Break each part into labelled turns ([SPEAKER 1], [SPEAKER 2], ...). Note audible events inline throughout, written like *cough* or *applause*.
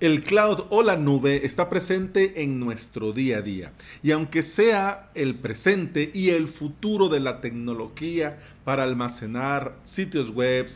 [SPEAKER 1] El cloud o la nube está presente en nuestro día a día y aunque sea el presente y el futuro de la tecnología para almacenar sitios web,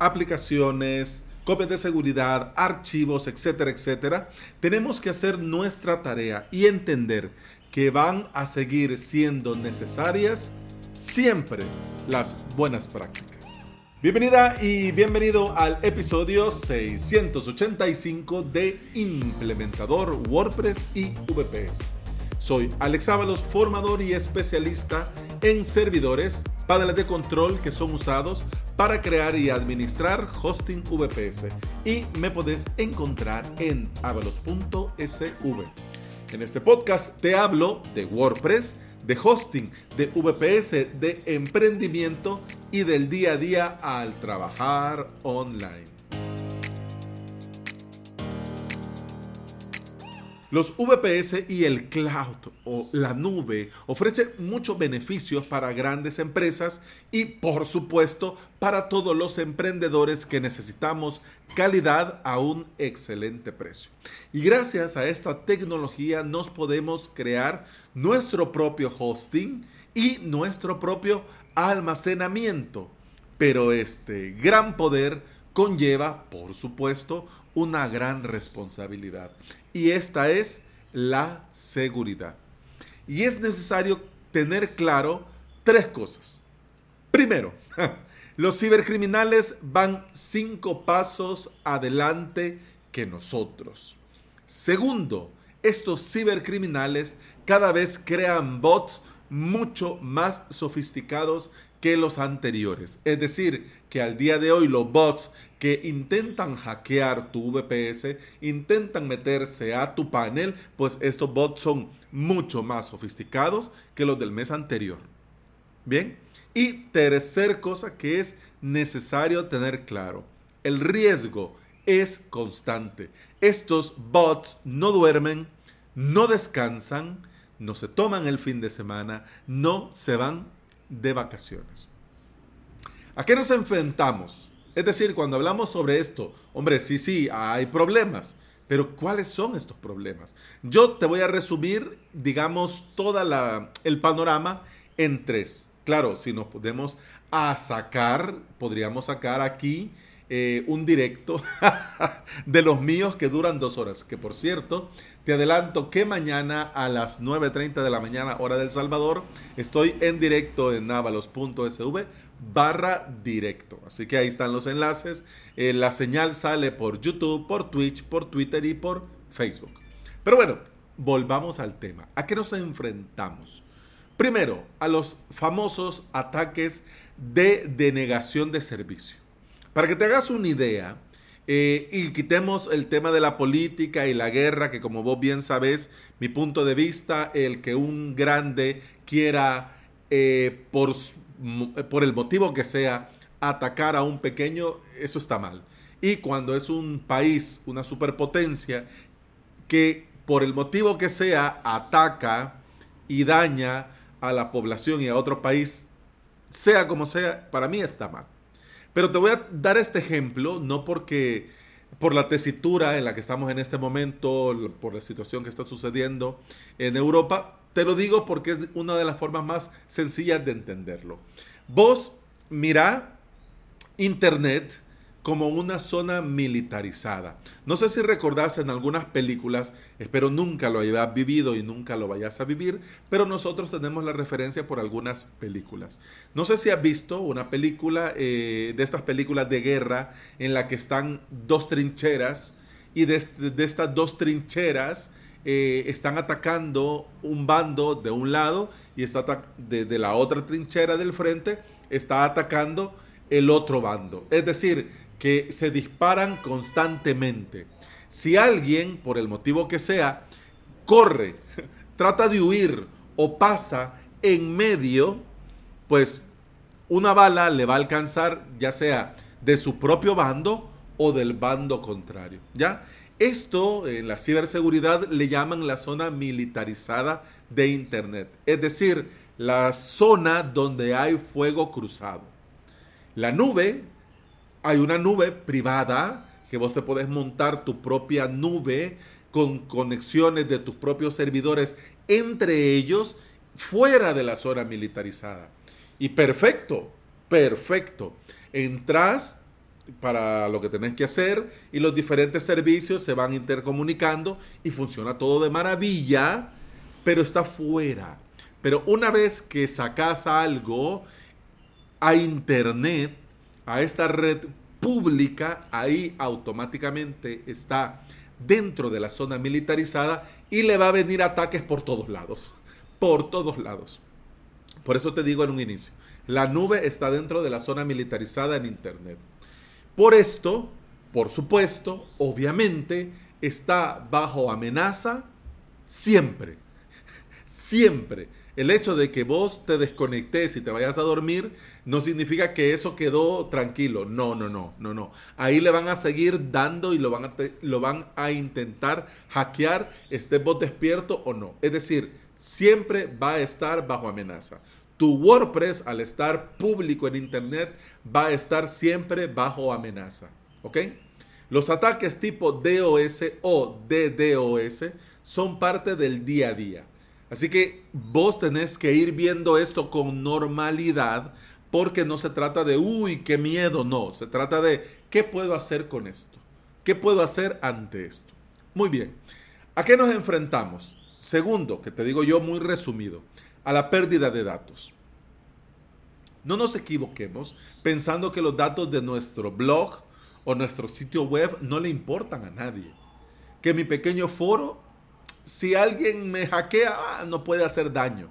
[SPEAKER 1] aplicaciones, copias de seguridad, archivos, etcétera, etcétera, tenemos que hacer nuestra tarea y entender que van a seguir siendo necesarias siempre las buenas prácticas. Bienvenida y bienvenido al episodio 685 de Implementador WordPress y VPS. Soy Alex Ábalos, formador y especialista en servidores, paneles de control que son usados para crear y administrar hosting VPS y me podés encontrar en avalos.sv. En este podcast te hablo de WordPress, de hosting, de VPS, de emprendimiento y del día a día al trabajar online. Los VPS y el cloud o la nube ofrecen muchos beneficios para grandes empresas y por supuesto para todos los emprendedores que necesitamos calidad a un excelente precio. Y gracias a esta tecnología nos podemos crear nuestro propio hosting y nuestro propio almacenamiento. Pero este gran poder conlleva, por supuesto, una gran responsabilidad. Y esta es la seguridad. Y es necesario tener claro tres cosas. Primero, *laughs* los cibercriminales van cinco pasos adelante que nosotros. Segundo, estos cibercriminales cada vez crean bots mucho más sofisticados que los anteriores. Es decir, que al día de hoy los bots que intentan hackear tu VPS, intentan meterse a tu panel, pues estos bots son mucho más sofisticados que los del mes anterior. Bien. Y tercer cosa que es necesario tener claro, el riesgo es constante. Estos bots no duermen, no descansan, no se toman el fin de semana, no se van de vacaciones. ¿A qué nos enfrentamos? Es decir, cuando hablamos sobre esto, hombre, sí, sí, hay problemas, pero ¿cuáles son estos problemas? Yo te voy a resumir, digamos, todo el panorama en tres. Claro, si nos podemos a sacar, podríamos sacar aquí eh, un directo *laughs* de los míos que duran dos horas, que por cierto, te adelanto que mañana a las 9.30 de la mañana, hora del Salvador, estoy en directo en navalos.sv barra directo. Así que ahí están los enlaces. Eh, la señal sale por YouTube, por Twitch, por Twitter y por Facebook. Pero bueno, volvamos al tema. ¿A qué nos enfrentamos? Primero, a los famosos ataques de denegación de servicio. Para que te hagas una idea, eh, y quitemos el tema de la política y la guerra, que como vos bien sabés, mi punto de vista, el que un grande quiera, eh, por, por el motivo que sea, atacar a un pequeño, eso está mal. Y cuando es un país, una superpotencia, que por el motivo que sea, ataca y daña a la población y a otro país, sea como sea, para mí está mal. Pero te voy a dar este ejemplo, no porque por la tesitura en la que estamos en este momento, por la situación que está sucediendo en Europa, te lo digo porque es una de las formas más sencillas de entenderlo. Vos mira Internet como una zona militarizada. No sé si recordás en algunas películas, espero nunca lo hayas vivido y nunca lo vayas a vivir, pero nosotros tenemos la referencia por algunas películas. No sé si has visto una película eh, de estas películas de guerra en la que están dos trincheras y de, estas dos trincheras eh, están atacando un bando de un lado y está de la otra trinchera del frente está atacando el otro bando. Es decir, que se disparan constantemente. Si alguien, por el motivo que sea, corre, *laughs* trata de huir o pasa en medio, pues una bala le va a alcanzar ya sea de su propio bando o del bando contrario, ¿ya? Esto en la ciberseguridad le llaman la zona militarizada de Internet, es decir, la zona donde hay fuego cruzado. La nube hay una nube privada que vos te podés montar tu propia nube con conexiones de tus propios servidores entre ellos fuera de la zona militarizada. Y perfecto, perfecto. Entras para lo que tenés que hacer y los diferentes servicios se van intercomunicando y funciona todo de maravilla, pero está fuera. Pero una vez que sacas algo a internet, a esta red pública, ahí automáticamente está dentro de la zona militarizada y le va a venir ataques por todos lados. Por todos lados. Por eso te digo en un inicio, la nube está dentro de la zona militarizada en Internet. Por esto, por supuesto, obviamente, está bajo amenaza siempre. Siempre. El hecho de que vos te desconectes y te vayas a dormir no significa que eso quedó tranquilo. No, no, no, no, no. Ahí le van a seguir dando y lo van a, lo van a intentar hackear, esté vos despierto o no. Es decir, siempre va a estar bajo amenaza. Tu WordPress, al estar público en Internet, va a estar siempre bajo amenaza. ¿Ok? Los ataques tipo DOS o DDoS son parte del día a día. Así que vos tenés que ir viendo esto con normalidad porque no se trata de, uy, qué miedo, no, se trata de, ¿qué puedo hacer con esto? ¿Qué puedo hacer ante esto? Muy bien, ¿a qué nos enfrentamos? Segundo, que te digo yo muy resumido, a la pérdida de datos. No nos equivoquemos pensando que los datos de nuestro blog o nuestro sitio web no le importan a nadie. Que mi pequeño foro si alguien me hackea, ah, no puede hacer daño.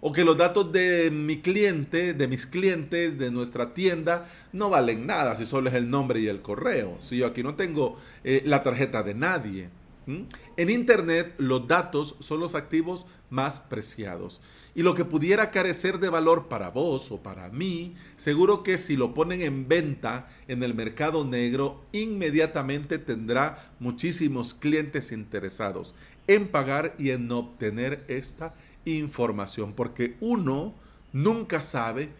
[SPEAKER 1] O que los datos de mi cliente, de mis clientes, de nuestra tienda, no valen nada si solo es el nombre y el correo. Si yo aquí no tengo eh, la tarjeta de nadie. En Internet los datos son los activos más preciados. Y lo que pudiera carecer de valor para vos o para mí, seguro que si lo ponen en venta en el mercado negro, inmediatamente tendrá muchísimos clientes interesados en pagar y en obtener esta información. Porque uno nunca sabe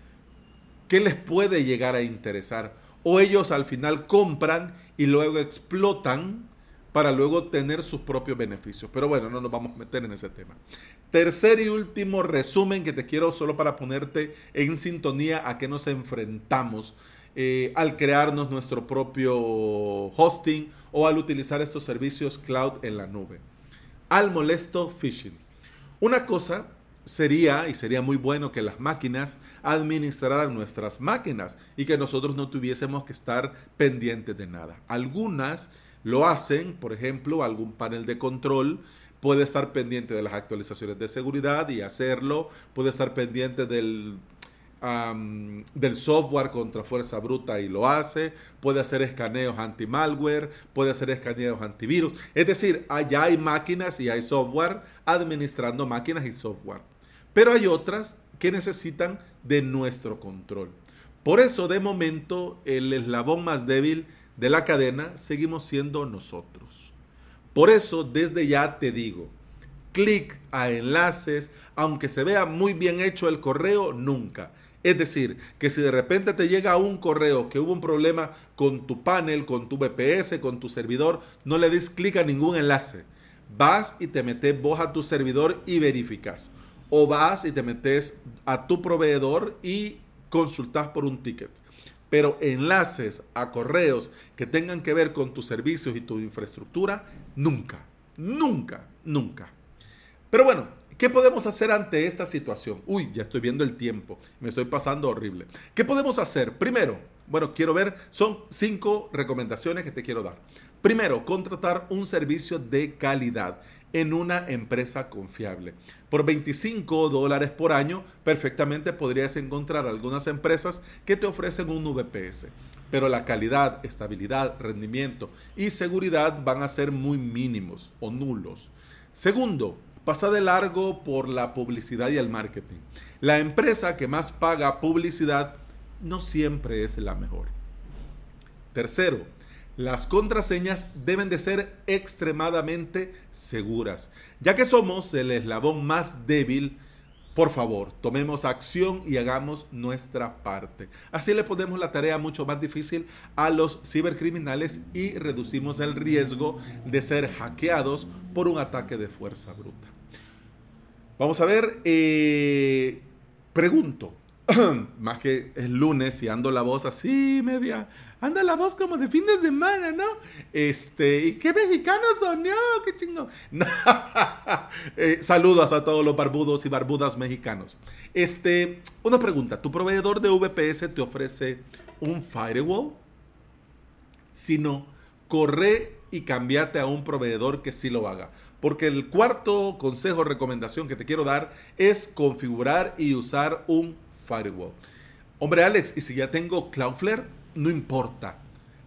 [SPEAKER 1] qué les puede llegar a interesar. O ellos al final compran y luego explotan para luego tener sus propios beneficios. Pero bueno, no nos vamos a meter en ese tema. Tercer y último resumen que te quiero solo para ponerte en sintonía a qué nos enfrentamos eh, al crearnos nuestro propio hosting o al utilizar estos servicios cloud en la nube. Al molesto phishing. Una cosa sería, y sería muy bueno que las máquinas administraran nuestras máquinas y que nosotros no tuviésemos que estar pendientes de nada. Algunas lo hacen, por ejemplo, algún panel de control puede estar pendiente de las actualizaciones de seguridad y hacerlo, puede estar pendiente del, del software contra fuerza bruta y lo hace, puede hacer escaneos anti-malware, puede hacer escaneos antivirus. Es decir, allá hay máquinas y hay software administrando máquinas y software. Pero hay otras que necesitan de nuestro control. Por eso, de momento, el eslabón más débil de la cadena seguimos siendo nosotros. Por eso desde ya te digo, clic a enlaces, aunque se vea muy bien hecho el correo, nunca. Es decir, que si de repente te llega un correo que hubo un problema con tu panel, con tu VPS, con tu servidor, no le des clic a ningún enlace. Vas y te metes vos a tu servidor y verificas. O vas y te metes a tu proveedor y consultas por un ticket pero enlaces a correos que tengan que ver con tus servicios y tu infraestructura, nunca, nunca, nunca. Pero bueno, ¿qué podemos hacer ante esta situación? Uy, ya estoy viendo el tiempo, me estoy pasando horrible. ¿Qué podemos hacer? Primero, bueno, quiero ver, son cinco recomendaciones que te quiero dar. Primero, contratar un servicio de calidad en una empresa confiable. Por 25 dólares por año, perfectamente podrías encontrar algunas empresas que te ofrecen un VPS. Pero la calidad, estabilidad, rendimiento y seguridad van a ser muy mínimos o nulos. Segundo, pasa de largo por la publicidad y el marketing. La empresa que más paga publicidad no siempre es la mejor. Tercero, las contraseñas deben de ser extremadamente seguras, ya que somos el eslabón más débil Por favor, tomemos acción y hagamos nuestra parte. Así le ponemos la tarea mucho más difícil a los cibercriminales y reducimos el riesgo de ser hackeados por un ataque de fuerza bruta. Vamos a ver, eh, pregunto, *coughs* más que el lunes y ando la voz así media anda la voz como de fin de semana, ¿no? Este, ¿y qué mexicanos son? No, qué chingo. *laughs* Eh, saludos a todos los barbudos y barbudas mexicanos. Este, una pregunta, ¿tu proveedor de VPS te ofrece un firewall? Si no, corre y cambiate a un proveedor que sí lo haga. Porque el cuarto consejo recomendación que te quiero dar es configurar y usar un firewall. Hombre Alex, ¿y si ya tengo Cloudflare? no importa.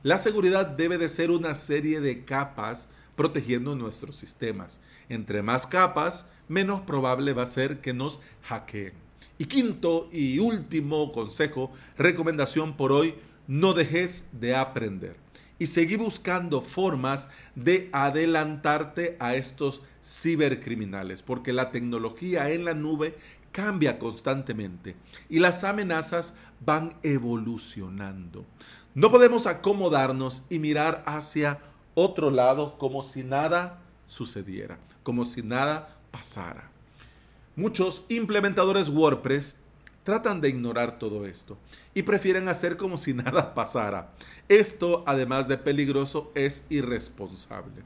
[SPEAKER 1] La seguridad debe de ser una serie de capas protegiendo nuestros sistemas. Entre más capas, menos probable va a ser que nos hackeen. Y quinto y último consejo, recomendación por hoy, no dejes de aprender. Y seguí buscando formas de adelantarte a estos cibercriminales, porque la tecnología en la nube cambia constantemente y las amenazas van evolucionando. No podemos acomodarnos y mirar hacia otro lado como si nada sucediera, como si nada pasara. Muchos implementadores WordPress tratan de ignorar todo esto y prefieren hacer como si *laughs* nada pasara. Esto, además de peligroso, es irresponsable.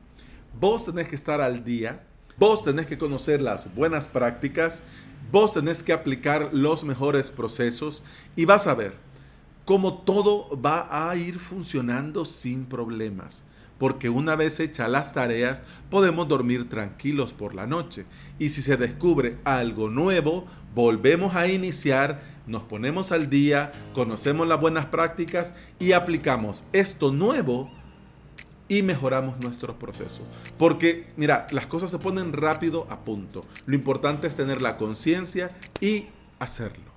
[SPEAKER 1] Vos tenés que estar al día, vos tenés que conocer las buenas prácticas Vos tenés que aplicar los mejores procesos y vas a ver cómo todo va a ir funcionando sin problemas. Porque una vez hechas las tareas, podemos dormir tranquilos por la noche. Y si se descubre algo nuevo, volvemos a iniciar, nos ponemos al día, conocemos las buenas prácticas y aplicamos esto nuevo y mejoramos nuestros procesos. Porque, mira, las cosas se ponen rápido a punto. Lo importante es tener la conciencia y hacerlo.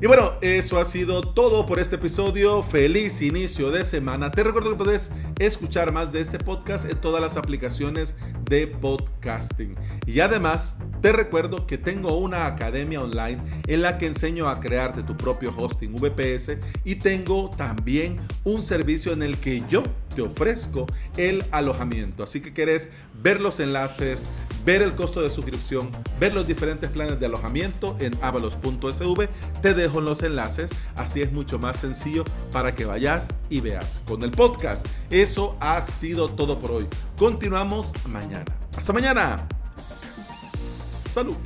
[SPEAKER 1] Y bueno, eso ha sido todo por este episodio. Feliz inicio de semana. Te recuerdo que puedes escuchar más de este podcast en todas las aplicaciones de podcasting. Y además, te recuerdo que tengo una academia online en la que enseño a crearte tu propio hosting VPS y tengo también un servicio en el que yo te ofrezco el alojamiento. Así que quieres ver los enlaces, ver el costo de suscripción, ver los diferentes planes de alojamiento en avalos.sv, te dejo los enlaces. Así es mucho más sencillo para que vayas y veas con el podcast. Eso ha sido todo por hoy. Continuamos mañana. Hasta mañana. Salud.